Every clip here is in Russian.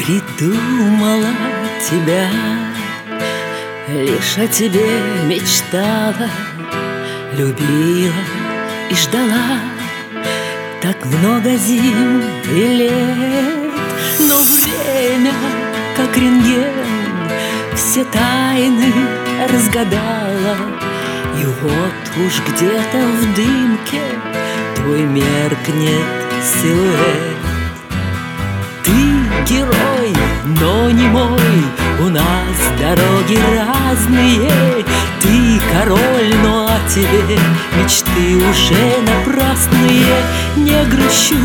придумала тебя Лишь о тебе мечтала Любила и ждала Так много зим и лет. Но время, как рентген Все тайны разгадала И вот уж где-то в дымке Твой меркнет силуэт герой, но не мой. У нас дороги разные. Ты король, но о тебе Мечты уже напрасные. Не грущу,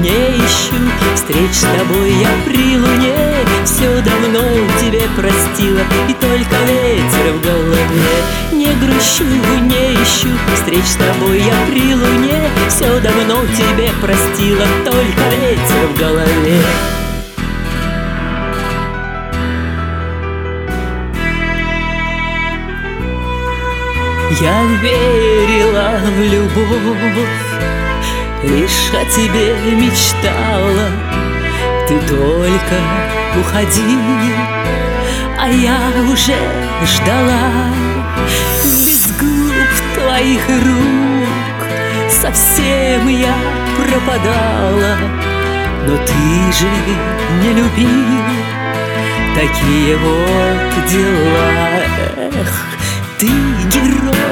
не ищу Встреч с тобой я при луне. Все давно тебе простила И только ветер в голове. Не грущу, не ищу Встреч с тобой я при луне. Все давно тебе простила Только ветер в голове Я верила в любовь, лишь о тебе мечтала. Ты только уходи, а я уже ждала. Без губ твоих рук совсем я пропадала. Но ты же не любил такие вот дела. Эх, ты герой,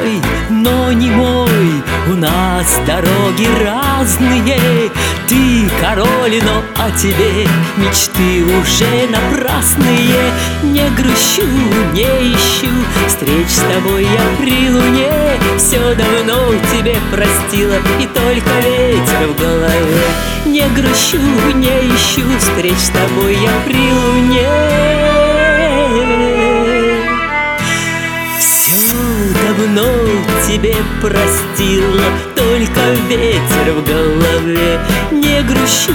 нас дороги разные Ты король, но о тебе Мечты уже напрасные. Не грущу, не ищу Встреч с тобой я при луне. Все давно тебе простила И только ветер в голове. Не грущу, не ищу Встреч с тобой я при луне давно тебе простила. Только ветер в голове. Не грущу,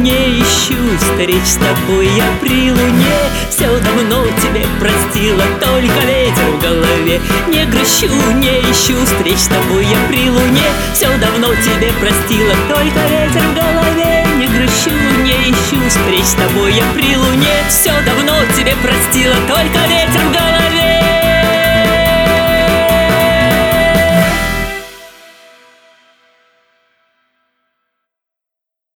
не ищу Встреч с тобой я при луне. Все давно тебе простила Только ветер в голове. Не грущу, не ищу Встреч с тобой я при луне. Все давно тебе простила Только ветер в голове. Не грущу, не ищу Встреч с тобой я при луне. Все давно тебе простила Только ветер в голове